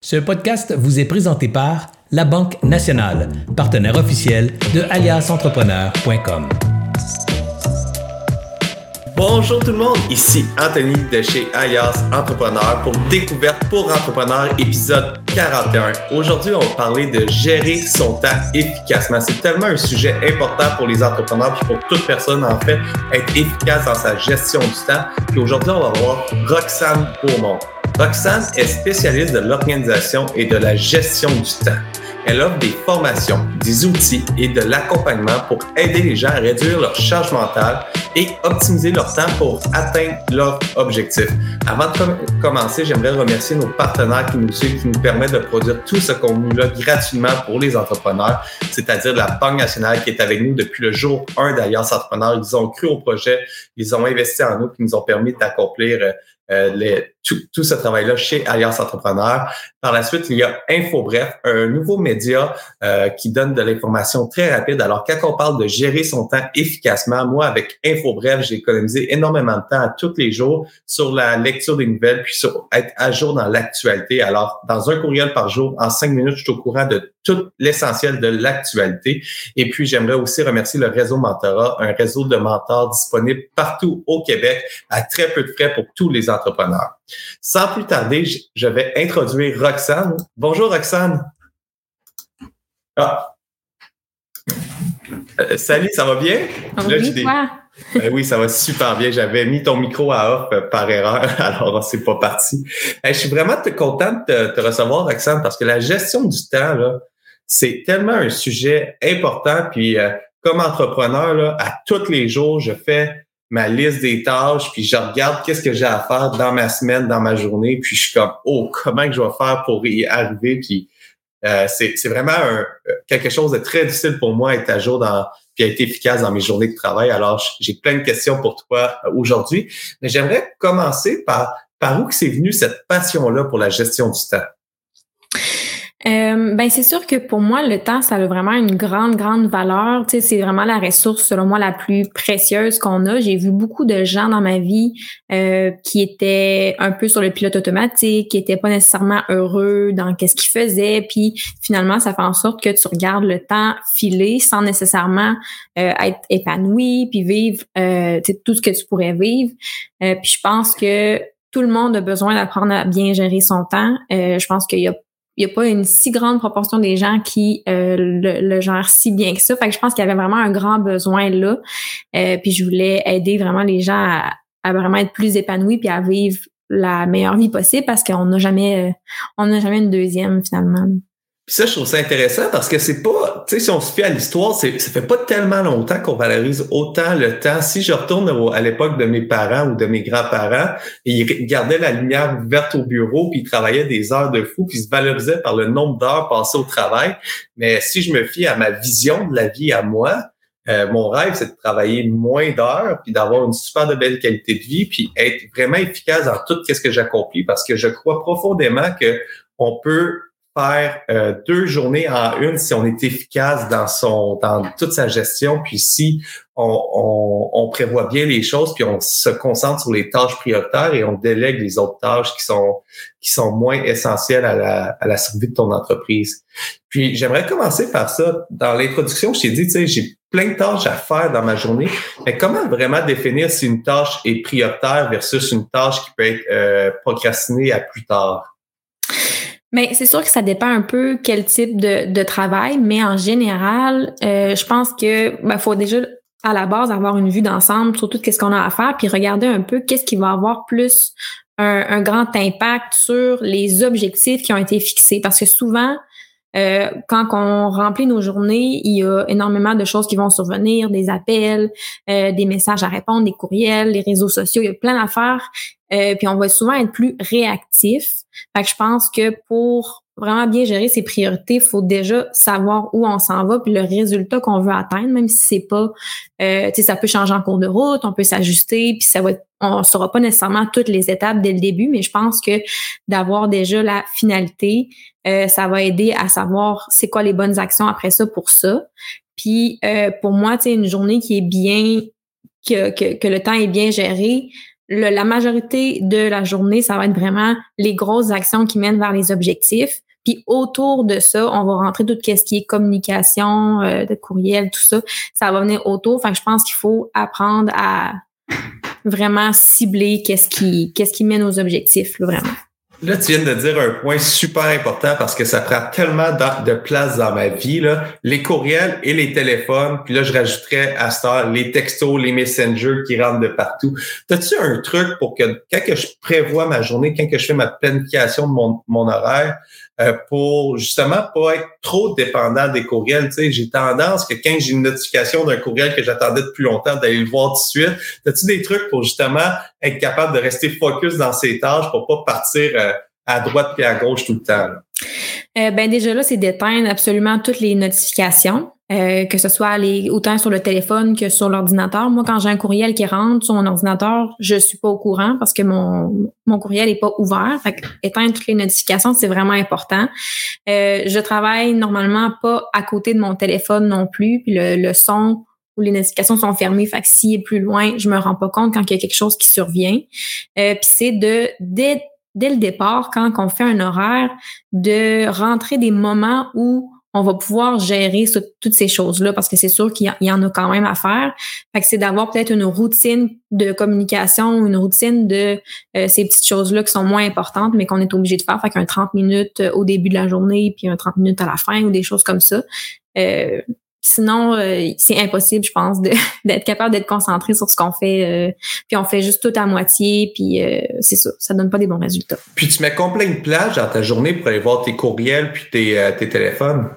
Ce podcast vous est présenté par La Banque Nationale, partenaire officiel de aliasentrepreneur.com. Bonjour tout le monde, ici Anthony de chez Alias Entrepreneur pour Découverte pour Entrepreneurs, épisode 41. Aujourd'hui, on va parler de gérer son temps efficacement. C'est tellement un sujet important pour les entrepreneurs et pour toute personne, en fait, être efficace dans sa gestion du temps. Puis aujourd'hui, on va voir Roxane Beaumont. Roxane est spécialiste de l'organisation et de la gestion du temps. Elle offre des formations, des outils et de l'accompagnement pour aider les gens à réduire leur charge mentale et optimiser leur temps pour atteindre leurs objectifs. Avant de commencer, j'aimerais remercier nos partenaires qui nous suivent, qui nous permettent de produire tout ce contenu-là gratuitement pour les entrepreneurs, c'est-à-dire la Banque nationale qui est avec nous depuis le jour 1 d'Alliance Entrepreneur. Ils ont cru au projet, ils ont investi en nous, qui nous ont permis d'accomplir euh, les, tout, ce travail-là chez Alliance Entrepreneur. Par la suite, il y a InfoBref, un nouveau média euh, qui donne de l'information très rapide. Alors, quand on parle de gérer son temps efficacement, moi, avec InfoBref, j'ai économisé énormément de temps à tous les jours sur la lecture des nouvelles, puis sur être à jour dans l'actualité. Alors, dans un courriel par jour, en cinq minutes, je suis au courant de tout l'essentiel de l'actualité. Et puis, j'aimerais aussi remercier le réseau Mentorat, un réseau de mentors disponible partout au Québec à très peu de frais pour tous les entrepreneurs. Sans plus tarder, je vais introduire Roxane. Bonjour Roxane. Ah. Euh, salut, ça va bien? Oui, ben oui, ça va super bien. J'avais mis ton micro à off euh, par erreur, alors c'est pas parti. je suis vraiment content de te, recevoir, Roxane, parce que la gestion du temps, c'est tellement un sujet important. Puis euh, comme entrepreneur, là, à tous les jours, je fais ma liste des tâches, puis je regarde qu'est-ce que j'ai à faire dans ma semaine, dans ma journée, puis je suis comme, oh, comment que je vais faire pour y arriver, puis euh, c'est, vraiment un, quelque chose de très difficile pour moi être à jour dans, être efficace dans mes journées de travail. Alors, j'ai plein de questions pour toi euh, aujourd'hui, mais j'aimerais commencer par, par où que c'est venu cette passion-là pour la gestion du temps? Euh, ben c'est sûr que pour moi le temps ça a vraiment une grande grande valeur. Tu sais, c'est vraiment la ressource selon moi la plus précieuse qu'on a. J'ai vu beaucoup de gens dans ma vie euh, qui étaient un peu sur le pilote automatique, qui étaient pas nécessairement heureux dans qu'est-ce qu'ils faisaient, puis finalement ça fait en sorte que tu regardes le temps filer sans nécessairement euh, être épanoui puis vivre euh, tout ce que tu pourrais vivre. puis je pense que tout le monde a besoin d'apprendre à bien gérer son temps. je pense qu'il y a il n'y a pas une si grande proportion des gens qui euh, le, gèrent si bien que ça. Fait que je pense qu'il y avait vraiment un grand besoin là. Euh, puis je voulais aider vraiment les gens à, à, vraiment être plus épanouis puis à vivre la meilleure vie possible parce qu'on n'a jamais euh, on n'a jamais une deuxième finalement. Puis ça, je trouve ça intéressant parce que c'est pas, tu sais, si on se fie à l'histoire, c'est, ça fait pas tellement longtemps qu'on valorise autant le temps. Si je retourne à l'époque de mes parents ou de mes grands-parents, ils gardaient la lumière verte au bureau, puis ils travaillaient des heures de fou, puis ils se valorisaient par le nombre d'heures passées au travail. Mais si je me fie à ma vision de la vie à moi, euh, mon rêve, c'est de travailler moins d'heures, puis d'avoir une super de belle qualité de vie, puis être vraiment efficace dans tout ce que j'accomplis, parce que je crois profondément que on peut faire euh, deux journées en une si on est efficace dans son dans toute sa gestion, puis si on, on, on, prévoit bien les choses, puis on se concentre sur les tâches prioritaires et on délègue les autres tâches qui sont qui sont moins essentielles à la, à la survie de ton entreprise. Puis j'aimerais commencer par ça. Dans l'introduction, je t'ai dit, tu sais, j'ai plein de tâches à faire dans ma journée, mais comment vraiment définir si une tâche est prioritaire versus une tâche qui peut être euh, procrastinée à plus tard? Mais c'est sûr que ça dépend un peu quel type de, de travail, mais en général, euh, je pense que ben, faut déjà à la base avoir une vue d'ensemble sur tout ce qu'on a à faire, puis regarder un peu qu'est-ce qui va avoir plus un, grand impact sur les objectifs qui ont été fixés. Parce que souvent, euh, quand on remplit nos journées, il y a énormément de choses qui vont survenir, des appels, euh, des messages à répondre, des courriels, les réseaux sociaux, il y a plein d'affaires. Euh, puis on va souvent être plus réactif. Fait que je pense que pour vraiment bien gérer ses priorités, il faut déjà savoir où on s'en va puis le résultat qu'on veut atteindre, même si c'est pas, euh, tu sais, ça peut changer en cours de route, on peut s'ajuster puis ça va, on saura pas nécessairement toutes les étapes dès le début, mais je pense que d'avoir déjà la finalité, euh, ça va aider à savoir c'est quoi les bonnes actions après ça pour ça. Puis euh, pour moi, tu sais, une journée qui est bien, que, que, que le temps est bien géré, la majorité de la journée, ça va être vraiment les grosses actions qui mènent vers les objectifs. Puis autour de ça, on va rentrer tout ce qui est communication, euh, de courriel, tout ça. Ça va venir autour. Enfin, je pense qu'il faut apprendre à vraiment cibler qu'est-ce qui, qu'est-ce qui mène aux objectifs, vraiment. Là, tu viens de dire un point super important parce que ça prend tellement de place dans ma vie, les courriels et les téléphones. Puis là, je rajouterais à ça les textos, les messengers qui rentrent de partout. As-tu un truc pour que quand je prévois ma journée, quand je fais ma planification de mon horaire, euh, pour justement pas être trop dépendant des courriels. Tu sais, j'ai tendance que quand j'ai une notification d'un courriel que j'attendais depuis longtemps, d'aller le voir tout de suite. As-tu des trucs pour justement être capable de rester focus dans ses tâches pour pas partir euh, à droite puis à gauche tout le temps? Euh, ben déjà là, c'est d'éteindre absolument toutes les notifications. Euh, que ce soit les, autant sur le téléphone que sur l'ordinateur. Moi, quand j'ai un courriel qui rentre sur mon ordinateur, je suis pas au courant parce que mon, mon courriel est pas ouvert. Fait éteindre toutes les notifications, c'est vraiment important. Euh, je travaille normalement pas à côté de mon téléphone non plus. Puis le, le son ou les notifications sont fermées. Fait que s'il est plus loin, je me rends pas compte quand il y a quelque chose qui survient. Euh, puis c'est de dès, dès le départ, quand on fait un horaire, de rentrer des moments où on va pouvoir gérer toutes ces choses-là parce que c'est sûr qu'il y, en a quand même à faire. Fait que c'est d'avoir peut-être une routine de communication, une routine de euh, ces petites choses-là qui sont moins importantes, mais qu'on est obligé de faire. Fait qu'un 30 minutes euh, au début de la journée, puis un 30 minutes à la fin ou des choses comme ça. Euh, sinon, c'est impossible, je pense, d'être capable d'être concentré sur ce qu'on fait. puis on fait juste tout à moitié, puis c'est ça, ça donne pas des bons résultats. Puis tu mets combien de plage dans ta journée pour aller voir tes courriels puis tes, tes téléphones?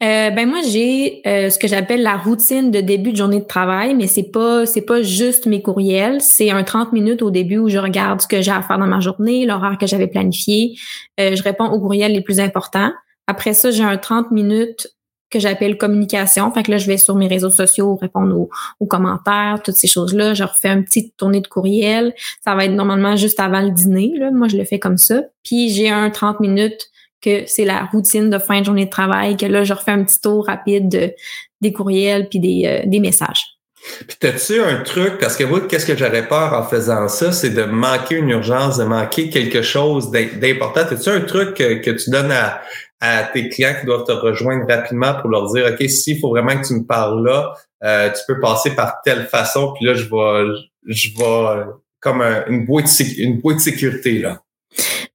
Euh, ben moi j'ai euh, ce que j'appelle la routine de début de journée de travail, mais c'est pas c'est pas juste mes courriels, c'est un 30 minutes au début où je regarde ce que j'ai à faire dans ma journée, l'horaire que j'avais planifié, euh, je réponds aux courriels les plus importants. Après ça, j'ai un 30 minutes que j'appelle communication. Fait que là, je vais sur mes réseaux sociaux répondre aux, aux commentaires, toutes ces choses-là. Je refais une petite tournée de courriel. Ça va être normalement juste avant le dîner. Là. Moi, je le fais comme ça. Puis j'ai un 30 minutes que c'est la routine de fin de journée de travail, que là, je refais un petit tour rapide de, des courriels puis des, euh, des messages. Puis t'as-tu un truc, parce que moi, qu'est-ce que j'aurais peur en faisant ça, c'est de manquer une urgence, de manquer quelque chose d'important. T'as-tu un truc que, tu donnes à, à, tes clients qui doivent te rejoindre rapidement pour leur dire, OK, s'il faut vraiment que tu me parles là, euh, tu peux passer par telle façon, puis là, je vais, je vais comme une boîte, une boîte de sécurité, là.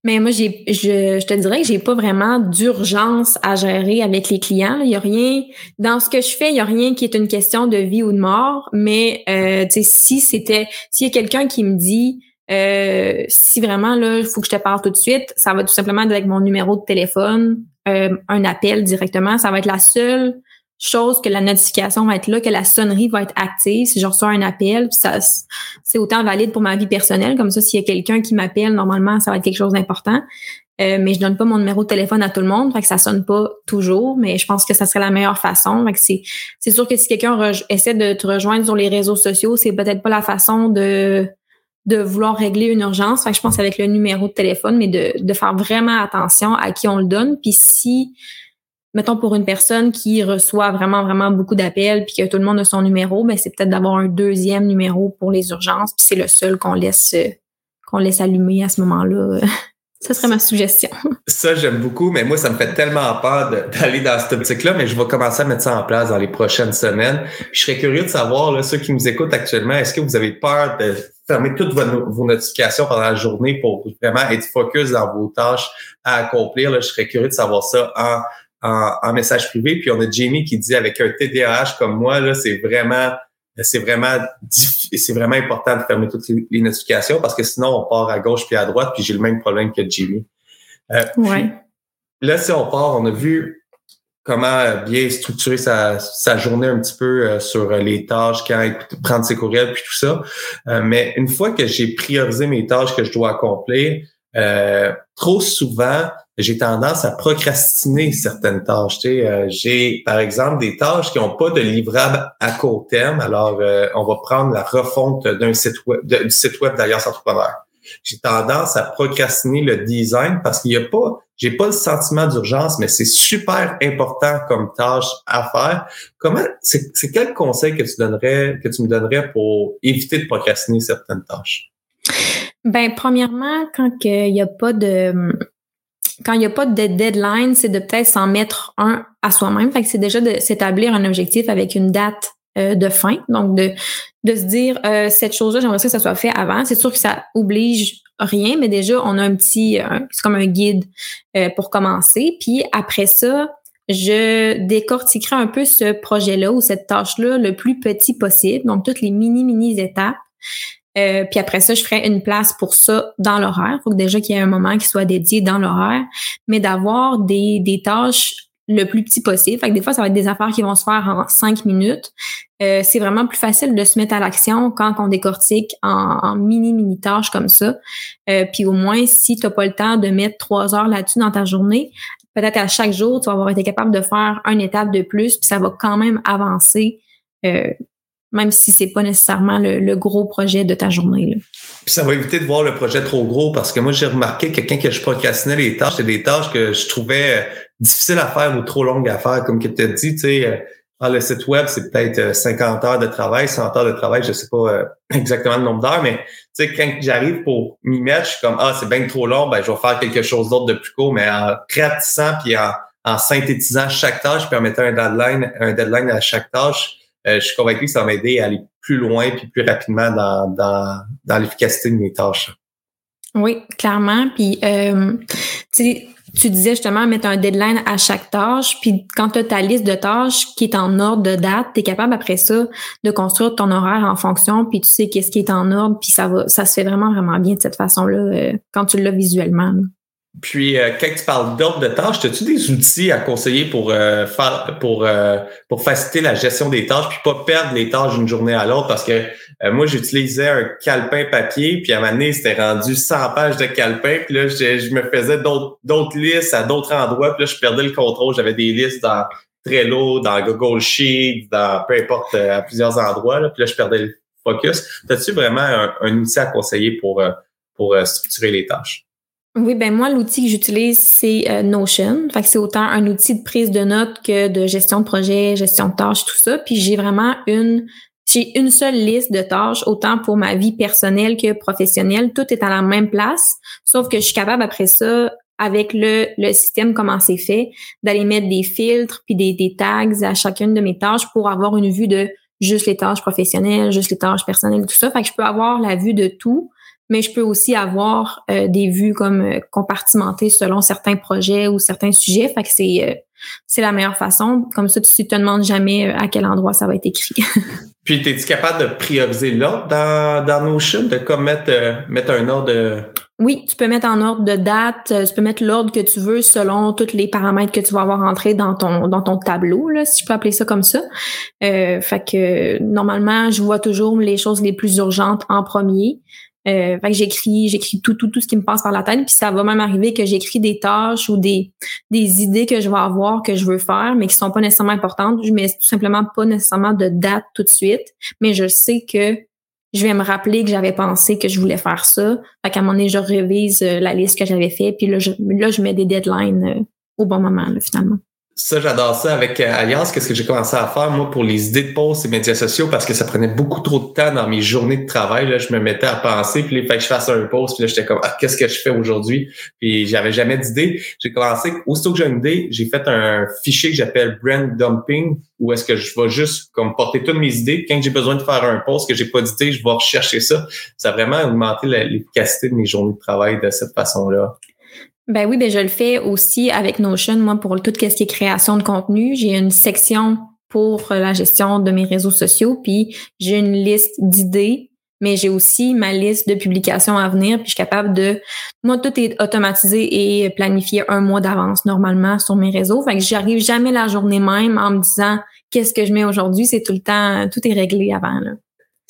Mais moi, j'ai, je, je te dirais que j'ai pas vraiment d'urgence à gérer avec les clients. Il y a rien dans ce que je fais, il y a rien qui est une question de vie ou de mort. Mais euh, si c'était, s'il y a quelqu'un qui me dit euh, si vraiment là, il faut que je te parle tout de suite, ça va tout simplement être avec mon numéro de téléphone, euh, un appel directement. Ça va être la seule chose que la notification va être là, que la sonnerie va être active. Si je reçois un appel, ça c'est autant valide pour ma vie personnelle. Comme ça, s'il y a quelqu'un qui m'appelle, normalement, ça va être quelque chose d'important. Euh, mais je donne pas mon numéro de téléphone à tout le monde, fait que ça sonne pas toujours, mais je pense que ça serait la meilleure façon. C'est, c'est sûr que si quelqu'un essaie de te rejoindre sur les réseaux sociaux, c'est peut-être pas la façon de de vouloir régler une urgence. Fait que je pense avec le numéro de téléphone, mais de, de faire vraiment attention à qui on le donne. Puis si mettons pour une personne qui reçoit vraiment vraiment beaucoup d'appels puis que tout le monde a son numéro, ben c'est peut-être d'avoir un deuxième numéro pour les urgences puis c'est le seul qu'on laisse euh, qu'on laisse allumer à ce moment-là. Ça serait ma suggestion. Ça, j'aime beaucoup, mais moi, ça me fait tellement peur d'aller dans cette optique-là, mais je vais commencer à mettre ça en place dans les prochaines semaines. Je serais curieux de savoir, là, ceux qui nous écoutent actuellement, est-ce que vous avez peur de fermer toutes vos, vos, notifications pendant la journée pour vraiment être focus dans vos tâches à accomplir? Là, je serais curieux de savoir ça en en, message privé. Puis on a Jamie qui dit avec un TDAH comme moi, là, c'est vraiment c'est vraiment c'est vraiment important de fermer toutes les notifications parce que sinon on part à gauche puis à droite puis j'ai le même problème que Jamie. Euh, ouais. Là, si on part, on a vu comment bien structurer sa, sa journée un petit peu euh, sur les tâches, quand prendre ses courriels puis tout ça. Euh, mais une fois que j'ai priorisé mes tâches que je dois accomplir, euh, trop souvent, j'ai tendance à procrastiner certaines tâches. Tu euh, j'ai, par exemple, des tâches qui n'ont pas de livrable à court terme. Alors, euh, on va prendre la refonte d'un site web, du site web d'Alliance Entrepreneur. J'ai tendance à procrastiner le design parce qu'il n'y a pas, j'ai pas le sentiment d'urgence, mais c'est super important comme tâche à faire. Comment, c'est quel conseil que tu donnerais, que tu me donnerais pour éviter de procrastiner certaines tâches? Ben, premièrement, quand il n'y a pas de quand il n'y a pas de deadline, c'est de peut-être s'en mettre un à soi-même. Fait que c'est déjà de s'établir un objectif avec une date euh, de fin. Donc, de, de se dire, euh, cette chose-là, j'aimerais que ça soit fait avant. C'est sûr que ça oblige rien, mais déjà, on a un petit, c'est comme un guide euh, pour commencer. Puis après ça, je décortiquerai un peu ce projet-là ou cette tâche-là le plus petit possible. Donc, toutes les mini, mini étapes. Euh, puis après ça, je ferai une place pour ça dans l'horaire. Faut déjà qu'il y ait un moment qui soit dédié dans l'horaire, mais d'avoir des, des tâches le plus petit possible. Fait que des fois, ça va être des affaires qui vont se faire en cinq minutes. Euh, c'est vraiment plus facile de se mettre à l'action quand on décortique en, mini, mini tâches comme ça. Euh, puis au moins, si tu n'as pas le temps de mettre trois heures là-dessus dans ta journée, peut-être à chaque jour, tu vas avoir été capable de faire une étape de plus, puis ça va quand même avancer même si c'est pas nécessairement le, gros projet de ta journée. Là. Puis ça va éviter de voir le projet trop gros parce que moi, j'ai remarqué que quand je procrastinais les tâches, c'est des tâches que je trouvais euh, difficiles à faire ou trop longues à faire. Comme tu as dit, tu sais, euh, le site web, c'est peut-être 50 euh, heures de travail, 100 heures de travail, je sais pas exactement le nombre d'heures, mais tu sais, quand j'arrive pour m'y mettre, je suis comme, ah, c'est bien trop long, ben, je vais faire quelque chose d'autre de plus court, mais en ratissant puis en, en synthétisant chaque tâche, puis en mettant un deadline, un deadline à chaque tâche, je suis convaincu que ça va m'aider à aller plus loin puis plus rapidement dans, dans, dans l'efficacité de mes tâches. Oui, clairement. Puis, euh, tu disais justement mettre un deadline à chaque tâche. Puis, quand tu as ta liste de tâches qui est en ordre de date, tu es capable après ça de construire ton horaire en fonction. Puis, tu sais qu'est-ce qui est en ordre. Puis, ça va, ça se fait vraiment, vraiment bien de cette façon-là euh, quand tu l'as visuellement. Puis, euh, quand tu parles d'ordre de tâches, as-tu des outils à conseiller pour euh, faire pour euh, pour faciliter la gestion des tâches, puis pas perdre les tâches d'une journée à l'autre? Parce que moi, j'utilisais un calepin papier, puis à moment donné, c'était rendu 100 pages de calepin, puis là, je, me faisais d'autres listes à d'autres endroits, puis là, je perdais le contrôle. J'avais des listes dans Trello, dans Google Sheets, dans peu importe, à plusieurs endroits, là, puis là, je perdais le focus. As-tu vraiment un, un, outil à conseiller pour, pour structurer les tâches? Oui, ben moi, l'outil que j'utilise, c'est euh, Notion. Fait que c'est autant un outil de prise de notes que de gestion de projet, gestion de tâches, tout ça. Puis j'ai vraiment une j'ai une seule liste de tâches, autant pour ma vie personnelle que professionnelle. Tout est à la même place, sauf que je suis capable après ça, avec le, le système, comment c'est fait, d'aller mettre des filtres puis des, des tags à chacune de mes tâches pour avoir une vue de juste les tâches professionnelles, juste les tâches personnelles, tout ça. Fait que je peux avoir la vue de tout mais je peux aussi avoir euh, des vues comme euh, compartimentées selon certains projets ou certains sujets. Fait que c'est euh, c'est la meilleure façon. Comme ça, tu te demandes jamais à quel endroit ça va être écrit. Puis, es-tu capable de prioriser l'ordre dans, dans Notion, de comme mettre, mettre un ordre Oui, tu peux mettre en ordre de date, tu peux mettre l'ordre que tu veux selon tous les paramètres que tu vas avoir entrés dans ton dans ton tableau, là, si je peux appeler ça comme ça. Euh, fait que normalement, je vois toujours les choses les plus urgentes en premier. Euh, fait que j'écris, j'écris tout, tout, tout ce qui me passe par la tête. Puis ça va même arriver que j'écris des tâches ou des, des idées que je vais avoir, que je veux faire, mais qui sont pas nécessairement importantes. Je mets tout simplement pas nécessairement de date tout de suite. Mais je sais que je vais me rappeler que j'avais pensé que je voulais faire ça. Fait qu'à un moment donné, je révise euh, la liste que j'avais fait. Puis là, je, là, je mets des deadlines euh, au bon moment, là, finalement. Ça, j'adore ça avec euh, Alliance. Qu'est-ce que j'ai commencé à faire, moi, pour les idées de posts et médias sociaux, parce que ça prenait beaucoup trop de temps dans mes journées de travail. Là, je me mettais à penser, puis il fallait que je fasse un post, puis là, j'étais comme, ah, qu'est-ce que je fais aujourd'hui? Puis j'avais jamais d'idée. J'ai commencé, aussitôt que j'ai une idée, j'ai fait un fichier que j'appelle brand dumping, où est-ce que je vais juste comme porter toutes mes idées. Quand j'ai besoin de faire un post que j'ai pas d'idée, je vais rechercher ça. Ça a vraiment augmenté l'efficacité de mes journées de travail de cette façon-là. Ben oui, ben je le fais aussi avec Notion, moi, pour tout ce qui est création de contenu. J'ai une section pour la gestion de mes réseaux sociaux, puis j'ai une liste d'idées, mais j'ai aussi ma liste de publications à venir, puis je suis capable de... Moi, tout est automatisé et planifié un mois d'avance normalement sur mes réseaux. Fait que j'arrive jamais la journée même en me disant qu'est-ce que je mets aujourd'hui? C'est tout le temps, tout est réglé avant. Là.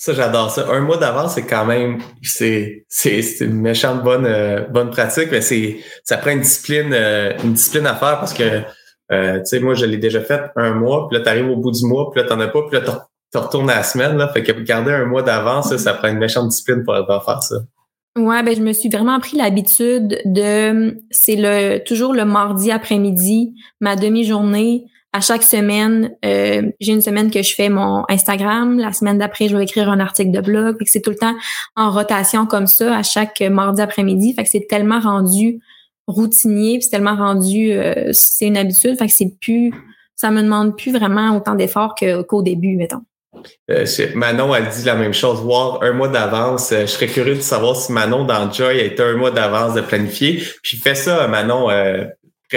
Ça, j'adore ça. Un mois d'avance, c'est quand même, c'est, c'est, c'est une méchante bonne, euh, bonne pratique, mais c'est, ça prend une discipline, euh, une discipline à faire parce que, euh, tu sais, moi, je l'ai déjà fait un mois, puis là, t'arrives au bout du mois, puis là, t'en as pas, puis là, tu retournes à la semaine, là. Fait que garder un mois d'avance, ça, ça prend une méchante discipline pour pouvoir faire ça. Ouais, ben je me suis vraiment pris l'habitude de c'est le toujours le mardi après-midi, ma demi-journée à chaque semaine, euh, j'ai une semaine que je fais mon Instagram. La semaine d'après, je vais écrire un article de blog. Fait que c'est tout le temps en rotation comme ça à chaque mardi après-midi. Fait que c'est tellement rendu routinier, c'est tellement rendu, euh, c'est une habitude. Fait que c'est plus, ça me demande plus vraiment autant d'efforts qu'au début, mettons. Euh, Manon a dit la même chose, voir un mois d'avance. Euh, je serais curieux de savoir si Manon dans Joy a été un mois d'avance de planifier. Puis fais ça, Manon, euh,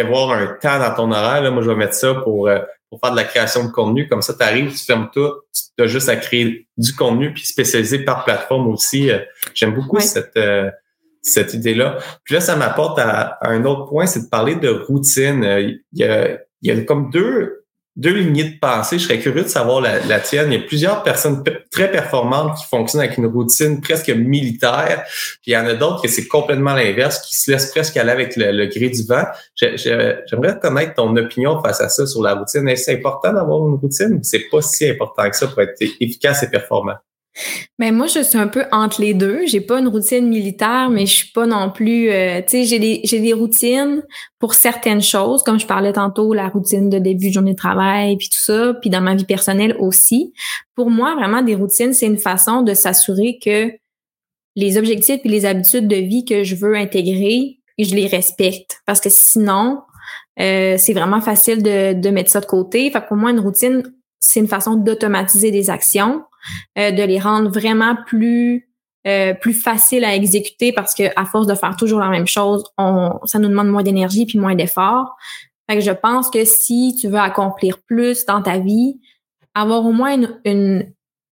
prévoir un temps dans ton horaire. Moi, je vais mettre ça pour, pour faire de la création de contenu. Comme ça, tu arrives, tu fermes tout, tu as juste à créer du contenu, puis spécialisé par plateforme aussi. J'aime beaucoup cette cette idée-là. Puis là, ça m'apporte à, un autre point, c'est de parler de routine. Il y a, il y a comme deux deux lignées de pensée. Je serais curieux de savoir la, tienne. Il y a plusieurs personnes très performantes qui fonctionnent avec une routine presque militaire. Puis il y en a d'autres que c'est complètement l'inverse, qui se laissent presque aller avec le, gré du vent. J'aimerais connaître ton opinion face à ça sur la routine. Est-ce important d'avoir une routine? C'est pas si important que ça pour être efficace et performant. Ben moi, je suis un peu entre les deux. J'ai pas une routine militaire, mais je suis pas non plus. Euh, tu sais, j'ai des j'ai des routines pour certaines choses, comme je parlais tantôt, la routine de début de journée de travail, puis tout ça, puis dans ma vie personnelle aussi. Pour moi, vraiment, des routines, c'est une façon de s'assurer que les objectifs et les habitudes de vie que je veux intégrer, je les respecte. Parce que sinon, euh, c'est vraiment facile de, de mettre ça de côté. Fait que pour moi, une routine, c'est une façon d'automatiser des actions euh, de les rendre vraiment plus euh, plus facile à exécuter parce que à force de faire toujours la même chose, on, ça nous demande moins d'énergie puis moins d'efforts. Fait que je pense que si tu veux accomplir plus dans ta vie, avoir au moins une, une,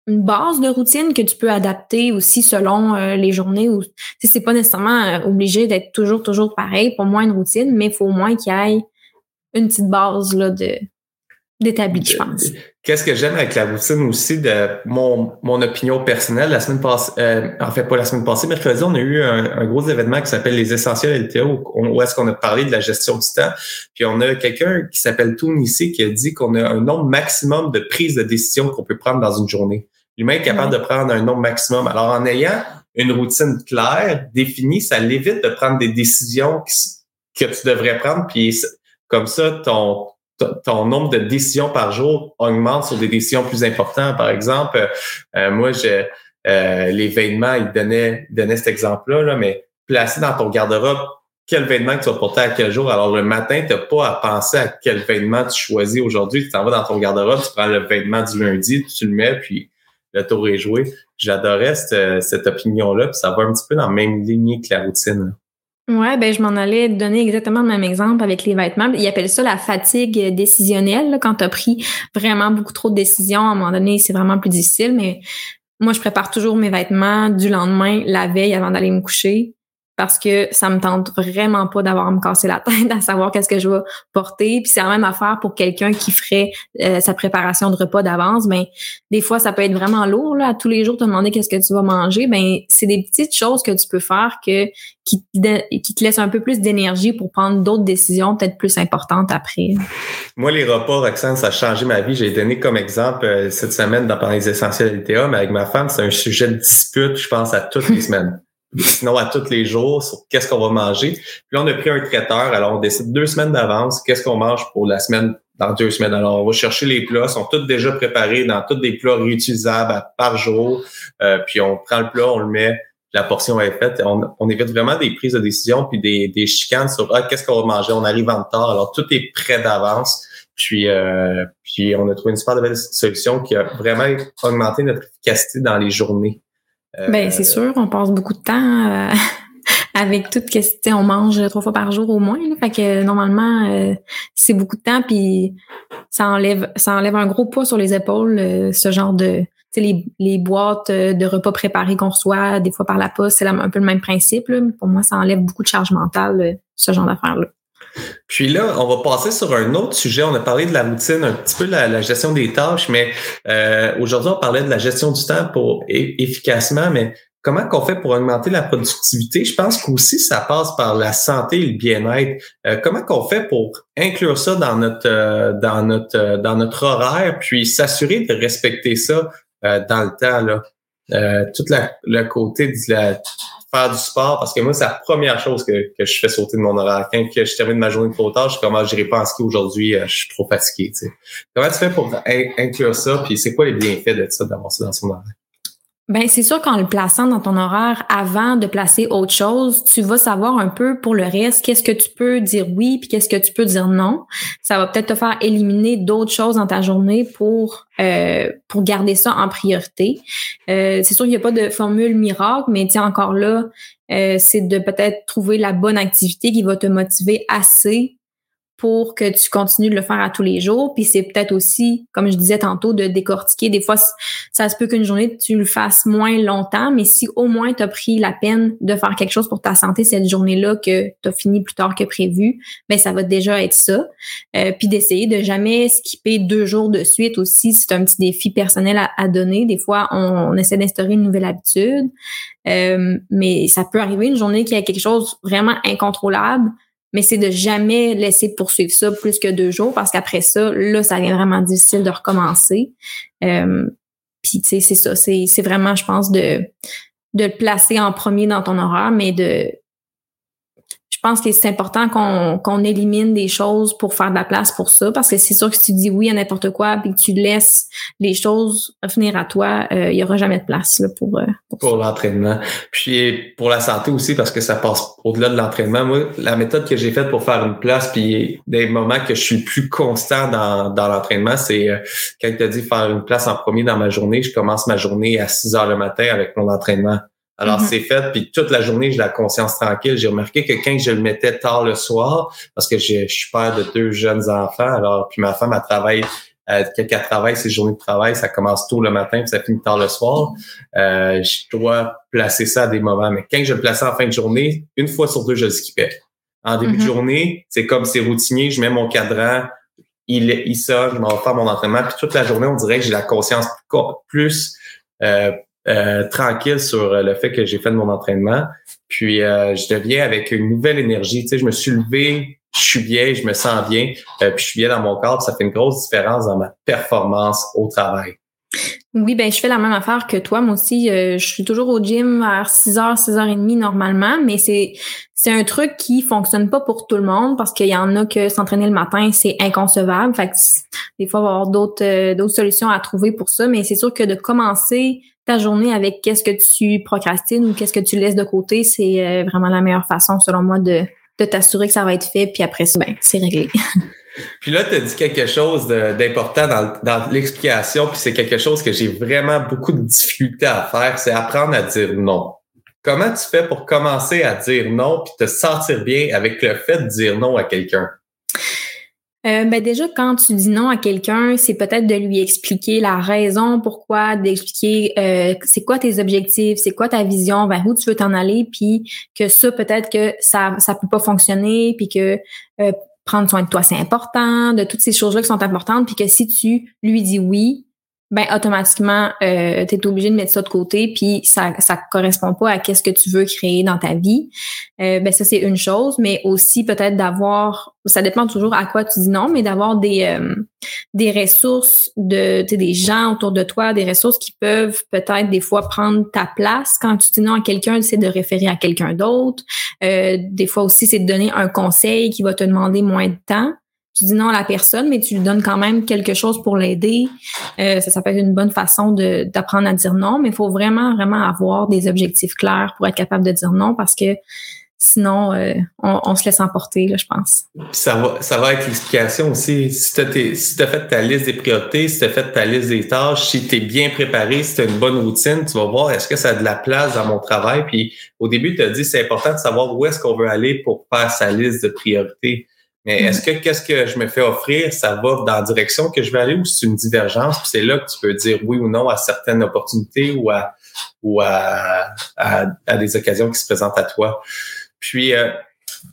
une base de routine que tu peux adapter aussi selon euh, les journées ou c'est pas nécessairement obligé d'être toujours toujours pareil pour moi une routine mais il faut au moins qu'il y ait une petite base là de d'établi, je pense. Qu'est-ce que j'aime avec la routine aussi de mon, mon opinion personnelle, la semaine passée, euh, en fait pas la semaine passée, mercredi, on a eu un, gros événement qui s'appelle les essentiels LTO, où, est-ce qu'on a parlé de la gestion du temps. Puis on a quelqu'un qui s'appelle Toon ici qui a dit qu'on a un nombre maximum de prises de décision qu'on peut prendre dans une journée. L'humain est capable de prendre un nombre maximum. Alors en ayant une routine claire, définie, ça l'évite de prendre des décisions que tu devrais prendre. Puis comme ça, ton, ton nombre de décisions par jour augmente sur des décisions plus importantes. Par exemple, euh, moi, je, euh, les vêtements, il donnait, donnait cet exemple-là, là, mais placer dans ton garde-robe quel vêtement que tu vas porter à quel jour? Alors, le matin, tu n'as pas à penser à quel vêtement tu choisis aujourd'hui. Tu t'en vas dans ton garde-robe, tu prends le vêtement du lundi, tu le mets, puis le tour est joué. J'adorais cette, cette opinion-là, puis ça va un petit peu dans la même lignée que la routine. Ouais, ben je m'en allais donner exactement le même exemple avec les vêtements. Ils appellent ça la fatigue décisionnelle. quand tu as pris vraiment beaucoup trop de décisions, à un moment donné, c'est vraiment plus difficile. Mais moi, je prépare toujours mes vêtements du lendemain, la veille, avant d'aller me coucher parce que ça me tente vraiment pas d'avoir à me casser la tête à savoir qu'est-ce que je vais porter. Puis c'est la même affaire pour quelqu'un qui ferait euh, sa préparation de repas d'avance. Ben des fois ça peut être vraiment lourd là. À tous les jours te demander qu'est-ce que tu vas manger. Ben c'est des petites choses que tu peux faire que qui te, qui te laissent un peu plus d'énergie pour prendre d'autres décisions peut-être plus importantes après. Moi les repas Roxane ça a changé ma vie. J'ai donné comme exemple euh, cette semaine dans les essentiels LTA, mais avec ma femme c'est un sujet de dispute je pense à toutes les semaines sinon à tous les jours sur qu'est-ce qu'on va manger. Puis là, on a pris un traiteur, alors on décide deux semaines d'avance qu'est-ce qu'on mange pour la semaine dans deux semaines. Alors, on va chercher les plats, sont tous déjà préparés dans tous des plats réutilisables par jour. Euh, puis on prend le plat, on le met, la portion est faite. On, on évite vraiment des prises de décision puis des, des chicanes sur ah, qu'est-ce qu'on va manger? On arrive en retard, alors tout est prêt d'avance. Puis, euh, puis on a trouvé une super belle solution qui a vraiment augmenté notre efficacité dans les journées. Ben c'est sûr, on passe beaucoup de temps euh, avec tout que on mange trois fois par jour au moins. fait que normalement, euh, c'est beaucoup de temps, puis ça enlève, ça enlève un gros poids sur les épaules, euh, ce genre de. Les, les boîtes de repas préparés qu'on reçoit des fois par la poste, c'est un peu le même principe. Pour moi, ça enlève beaucoup de charge mentale, ce genre d'affaires-là. Puis là, on va passer sur un autre sujet. On a parlé de la routine, un petit peu la, la gestion des tâches, mais euh, aujourd'hui, on parlait de la gestion du temps pour efficacement, mais comment qu'on fait pour augmenter la productivité? Je pense qu'aussi, ça passe par la santé et le bien-être. Euh, comment qu'on fait pour inclure ça dans notre euh, dans notre dans notre horaire, puis s'assurer de respecter ça dans le temps? Là? tout la, le côté de la faire du sport parce que moi, c'est la première chose que, que je fais sauter de mon horaire. Quand que je termine ma journée trop tard, je commence, ah, j'irai pas en ski aujourd'hui, euh, je suis trop fatigué. Tu sais. Comment tu fais pour inclure ça? Puis c'est quoi les bienfaits de ça, d'avoir ça dans son horaire? Ben c'est sûr qu'en le plaçant dans ton horaire avant de placer autre chose, tu vas savoir un peu pour le reste qu'est-ce que tu peux dire oui puis qu'est-ce que tu peux dire non. Ça va peut-être te faire éliminer d'autres choses dans ta journée pour euh, pour garder ça en priorité. Euh, c'est sûr qu'il n'y a pas de formule miracle, mais tiens encore là, euh, c'est de peut-être trouver la bonne activité qui va te motiver assez pour que tu continues de le faire à tous les jours. Puis c'est peut-être aussi, comme je disais tantôt, de décortiquer. Des fois, ça se peut qu'une journée, tu le fasses moins longtemps, mais si au moins tu as pris la peine de faire quelque chose pour ta santé cette journée-là que tu as fini plus tard que prévu, ben ça va déjà être ça. Euh, puis d'essayer de jamais skipper deux jours de suite aussi, c'est un petit défi personnel à, donner. Des fois, on, essaie d'instaurer une nouvelle habitude, euh, mais ça peut arriver une journée qui a quelque chose vraiment incontrôlable mais c'est de jamais laisser poursuivre ça plus que deux jours parce qu'après ça, là, ça devient vraiment difficile de recommencer. Euh, puis, tu sais, c'est ça. C'est vraiment, je pense, de, de le placer en premier dans ton horaire, mais de pense que c'est important qu'on élimine des choses pour faire de la place pour ça, parce que c'est sûr que si tu dis oui à n'importe quoi, puis que tu laisses les choses venir à toi, euh, il y aura jamais de place là, pour euh, pour, l'entraînement. Puis pour la santé aussi, parce que ça passe au-delà de l'entraînement. Moi, la méthode que j'ai faite pour faire une place, puis des moments que je suis plus constant dans, dans l'entraînement, c'est euh, quand tu as dit faire une place en premier dans ma journée, je commence ma journée à 6 heures le matin avec mon entraînement. Alors, mhm. c'est fait, puis toute la journée, j'ai la conscience tranquille. J'ai remarqué que quand je le mettais tard le soir, parce que je, suis père de deux jeunes enfants, alors puis ma femme, elle travaille, euh, quand elle travaille, ses journées de travail, ça commence tôt le matin, puis ça finit tard le soir. Euh, je dois placer ça à des moments. Mais quand je le plaçais en fin de journée, une fois sur deux, je le skippais. En début de mhm. journée, c'est comme c'est routinier, je mets mon cadran, il, il sort, je m'en vais faire mon entraînement, puis toute la journée, on dirait que j'ai la conscience plus euh, euh, tranquille sur euh, le fait que j'ai fait mon entraînement. Puis euh, je deviens avec une nouvelle énergie. Tu sais, je me suis levé, je suis bien, je me sens bien, puis je suis bien dans mon corps. Ça fait une grosse différence dans ma performance au travail. Oui, ben je fais la même affaire que toi. Moi aussi, je suis toujours au gym vers 6h, 6h30 normalement, mais c'est c'est un truc qui fonctionne pas pour tout le monde parce qu'il y en a que s'entraîner le matin, c'est inconcevable. Fait que des fois, il va y avoir d'autres d'autres solutions à trouver pour ça, mais c'est sûr que de commencer ta journée avec qu'est-ce que tu procrastines ou qu'est-ce que tu laisses de côté, c'est euh, vraiment la meilleure façon, selon moi, de, de t'assurer que ça va être fait, puis après ça, ben, c'est réglé. puis là, tu as dit quelque chose d'important dans, dans l'explication, puis c'est quelque chose que j'ai vraiment beaucoup de difficultés à faire, c'est apprendre à dire non. Comment tu fais pour commencer à dire non, puis te sentir bien avec le fait de dire non à quelqu'un? Euh, ben déjà, quand tu dis non à quelqu'un, c'est peut-être de lui expliquer la raison pourquoi, d'expliquer euh, c'est quoi tes objectifs, c'est quoi ta vision, vers où tu veux t'en aller, puis que ça, peut-être que ça ça peut pas fonctionner, puis que euh, prendre soin de toi, c'est important, de toutes ces choses-là qui sont importantes, puis que si tu lui dis oui, ben automatiquement euh, tu es obligé de mettre ça de côté puis ça ça correspond pas à qu'est-ce que tu veux créer dans ta vie. Euh, ben ça c'est une chose mais aussi peut-être d'avoir ça dépend toujours à quoi tu dis non mais d'avoir des euh, des ressources de des gens autour de toi, des ressources qui peuvent peut-être des fois prendre ta place quand tu dis non à quelqu'un, c'est de référer à quelqu'un d'autre. Euh, des fois aussi c'est de donner un conseil qui va te demander moins de temps tu dis non à la personne, mais tu lui donnes quand même quelque chose pour l'aider. Euh, ça, ça peut être une bonne façon d'apprendre à dire non, mais il faut vraiment, vraiment avoir des objectifs clairs pour être capable de dire non parce que sinon, euh, on, se laisse emporter, là, je pense. Ça va, ça va être l'explication aussi. Si tu as, si fait ta liste des priorités, si tu as fait ta liste des tâches, si tu es bien préparé, si tu as une bonne routine, tu vas voir est-ce que ça a de la place dans mon travail. Puis au début, tu as dit c'est important de savoir où est-ce qu'on veut aller pour faire sa liste de priorités. Mais est-ce que qu'est-ce que je me fais offrir, ça va dans la direction que je vais aller ou c'est une divergence? Puis c'est là que tu peux dire oui ou non à certaines opportunités ou à ou à, à, des occasions qui se présentent à toi. Puis euh,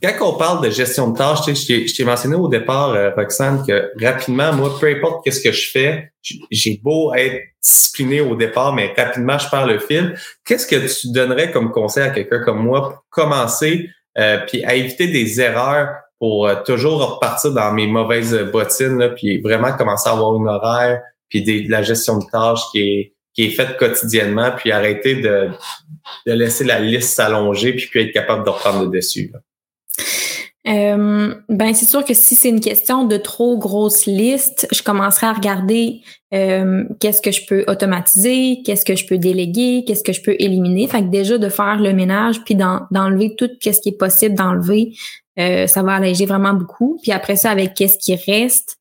quand on parle de gestion de tâches, tu sais, je t'ai mentionné au départ, euh, Roxane, que rapidement, moi, peu importe qu'est-ce que je fais, j'ai beau être discipliné au départ, mais rapidement, je perds le fil. Qu'est-ce que tu donnerais comme conseil à quelqu'un comme moi pour commencer euh, puis à éviter des erreurs pour euh, toujours repartir dans mes mauvaises bottines, là, puis vraiment commencer à avoir une horaire, puis de la gestion de tâches qui est, qui est faite quotidiennement, puis arrêter de, de laisser la liste s'allonger, puis puis être capable de reprendre le dessus. Euh, ben c'est sûr que si c'est une question de trop grosse liste, je commencerai à regarder euh, qu'est-ce que je peux automatiser, qu'est-ce que je peux déléguer, qu'est-ce que je peux éliminer. Fait que déjà de faire le ménage puis d'enlever tout ce qui est possible d'enlever, euh, ça va alléger vraiment beaucoup. Puis après ça, avec qu'est-ce qui reste,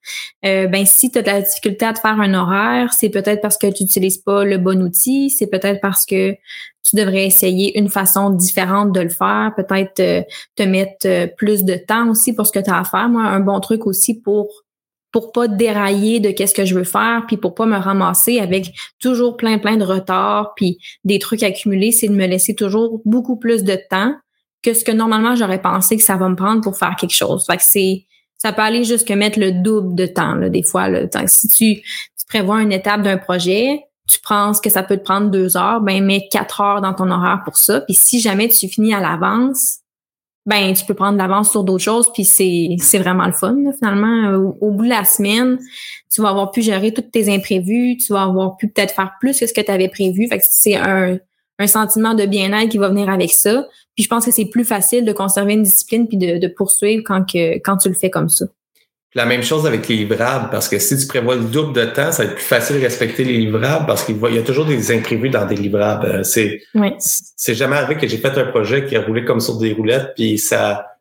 euh, ben si tu as de la difficulté à te faire un horaire, c'est peut-être parce que tu n'utilises pas le bon outil, c'est peut-être parce que tu devrais essayer une façon différente de le faire, peut-être euh, te mettre plus de temps aussi pour ce que tu as à faire. Moi, un bon truc aussi pour pour pas dérailler de qu'est-ce que je veux faire, puis pour pas me ramasser avec toujours plein plein de retard, puis des trucs accumulés, c'est de me laisser toujours beaucoup plus de temps que ce que normalement j'aurais pensé que ça va me prendre pour faire quelque chose. Fait que c'est ça peut aller jusque mettre le double de temps là, des fois. Là. Si tu, prévois une étape d'un projet, tu penses que ça peut te prendre deux heures, ben mets quatre heures dans ton horaire pour ça. Puis si jamais tu finis à l'avance, ben tu peux prendre l'avance sur d'autres choses. Puis c'est c'est vraiment le fun finalement. Au, bout de la semaine, tu vas avoir pu gérer tous tes imprévus, tu vas avoir pu peut-être faire plus que ce que tu avais prévu. Fait que c'est un un sentiment de bien-être qui va venir avec ça. Puis je pense que c'est plus facile de conserver une discipline puis de, de poursuivre quand, que, quand tu le fais comme ça. La même chose avec les livrables, parce que si tu prévois le double de temps, ça va être plus facile de respecter les livrables parce qu'il y a toujours des imprévus dans des livrables. Euh, c'est c'est jamais arrivé que j'ai fait un projet qui a roulé comme sur des roulettes, puis ça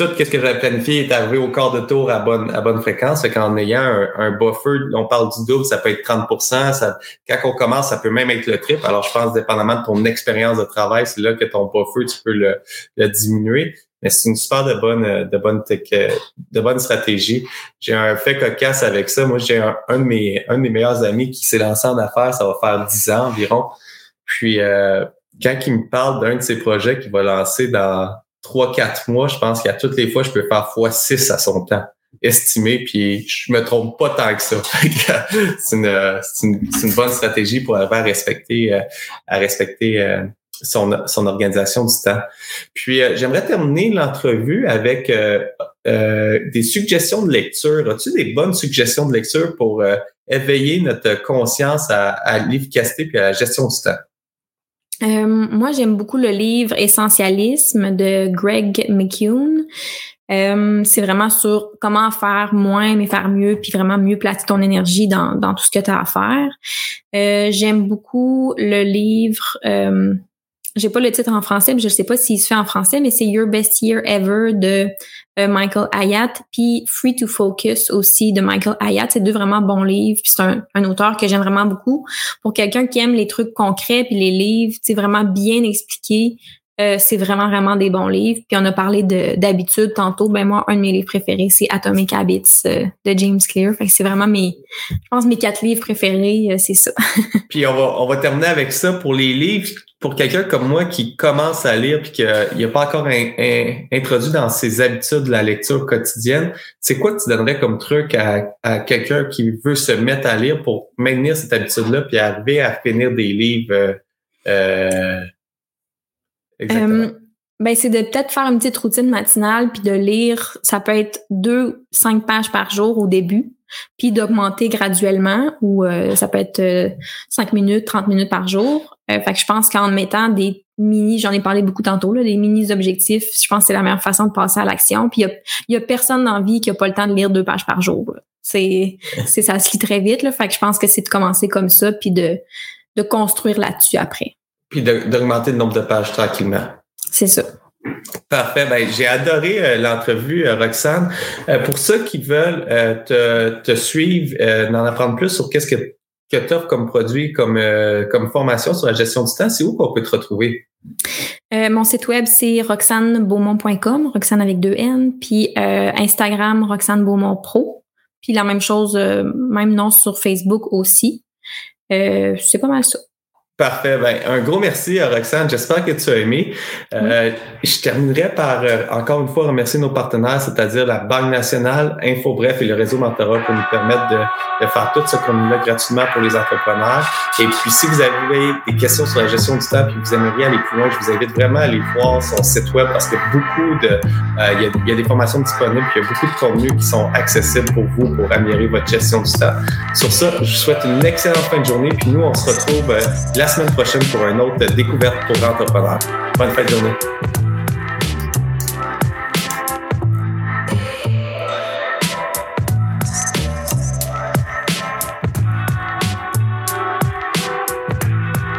tout ce que j'avais planifié est arrivé au quart de tour à bonne, à bonne fréquence. Fait qu'en ayant un, un, buffer, on parle du double, ça peut être 30 ça, Quand on commence, ça peut même être le triple. Alors, je pense, dépendamment de ton expérience de travail, c'est là que ton buffer, tu peux le, le diminuer. Mais c'est une super de bonne, de bonne, de bonne stratégie. J'ai un fait cocasse avec ça. Moi, j'ai un, un, de mes, un de mes meilleurs amis qui s'est lancé en affaires, ça va faire 10 ans environ. Puis, euh, quand il me parle d'un de ses projets qu'il va lancer dans trois, quatre mois, je pense qu'à toutes les fois, je peux faire fois six à son temps estimé, puis je me trompe pas tant que ça. c'est une, bonne stratégie pour arriver à respecter, euh, à respecter euh, son, organisation du temps. Puis euh, j'aimerais terminer l'entrevue avec des suggestions de lecture. As-tu des bonnes suggestions de lecture pour éveiller notre conscience à, à l'efficacité et à la gestion du temps? Euh, moi, j'aime beaucoup le livre Essentialisme de Greg McKeown. Euh, c'est vraiment sur comment faire moins mais faire mieux, puis vraiment mieux placer ton énergie dans, dans tout ce que tu as à faire. Euh, j'aime beaucoup le livre j'ai pas le titre en français, mais je sais pas s'il se fait en français, mais c'est Your Best Year Ever de euh, Michael Hayat, puis Free to Focus aussi de Michael Hayat. C'est deux vraiment bons livres, puis c'est un, un, auteur que j'aime vraiment beaucoup. Pour quelqu'un qui aime les trucs concrets, puis les livres, c'est vraiment bien expliqué. Euh, c'est vraiment, vraiment des bons livres. Puis on a parlé d'habitude tantôt. Ben moi, un de mes livres préférés, c'est Atomic Habits euh, de James Clear. Fait que c'est vraiment mes, je pense, mes quatre livres préférés, c'est ça. puis on va, on va terminer avec ça pour les livres pour quelqu'un comme moi qui commence à lire puis qu'il n'a pas encore introduit dans ses habitudes la lecture quotidienne, c'est quoi que tu donnerais comme truc à, quelqu'un qui veut se mettre à lire pour maintenir cette habitude-là puis arriver à finir des livres? Euh, euh exactement. Euh, ben, c'est de peut-être faire une petite routine matinale puis de lire, ça peut être deux, cinq pages par jour au début, puis d'augmenter graduellement ou euh, ça peut être cinq minutes, 30 minutes par jour. Euh, fait que je pense qu'en mettant des mini, j'en ai parlé beaucoup tantôt, là, des mini objectifs, je pense que c'est la meilleure façon de passer à l'action. Puis il y a, y a, personne dans la vie qui a pas le temps de lire deux pages par jour. C'est, c'est ça se lit très vite. Là, fait que je pense que c'est de commencer comme ça, puis de, de construire là-dessus après. Puis d'augmenter le nombre de pages tranquillement. C'est ça. Parfait. Ben, j'ai adoré euh, l'entrevue, euh, Roxane. pour ceux qui veulent te, te, suivre, d'en apprendre plus sur qu'est-ce que que tu offres comme produit, comme, euh, comme formation sur la gestion du temps, c'est où qu'on peut te retrouver? Euh, mon site web, c'est roxanebeaumont.com, Roxane avec deux N, puis euh, Instagram, Roxane Beaumont Pro, puis la même chose, même nom sur Facebook aussi. c'est pas mal ça. Parfait. Ben, un gros merci à Roxane. J'espère que tu as aimé. Euh, je terminerai par, euh, encore une fois, remercier nos partenaires, c'est-à-dire la Banque nationale, InfoBref et le réseau Mentorat pour nous permettre de, de faire tout ce contenu-là gratuitement pour les entrepreneurs. Et puis, si vous avez des questions sur la gestion du temps et que vous aimeriez aller plus loin, je vous invite vraiment à aller voir son site web parce que beaucoup de, euh, il, y a, il, y a, des formations disponibles, il y a beaucoup de contenus qui sont accessibles pour vous pour améliorer votre gestion du temps. Sur ça, je vous souhaite une excellente fin de journée. Puis nous, on se retrouve la semaine prochaine pour une autre découverte pour entrepreneurs. Bonne fin de journée.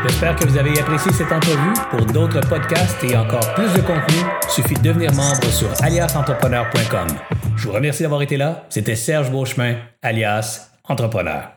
J'espère que vous avez apprécié cette entrevue. Pour d'autres podcasts et encore plus de contenu, suffit de devenir membre sur aliasentrepreneur.com. Je vous remercie d'avoir été là. C'était Serge Beauchemin, alias Entrepreneur.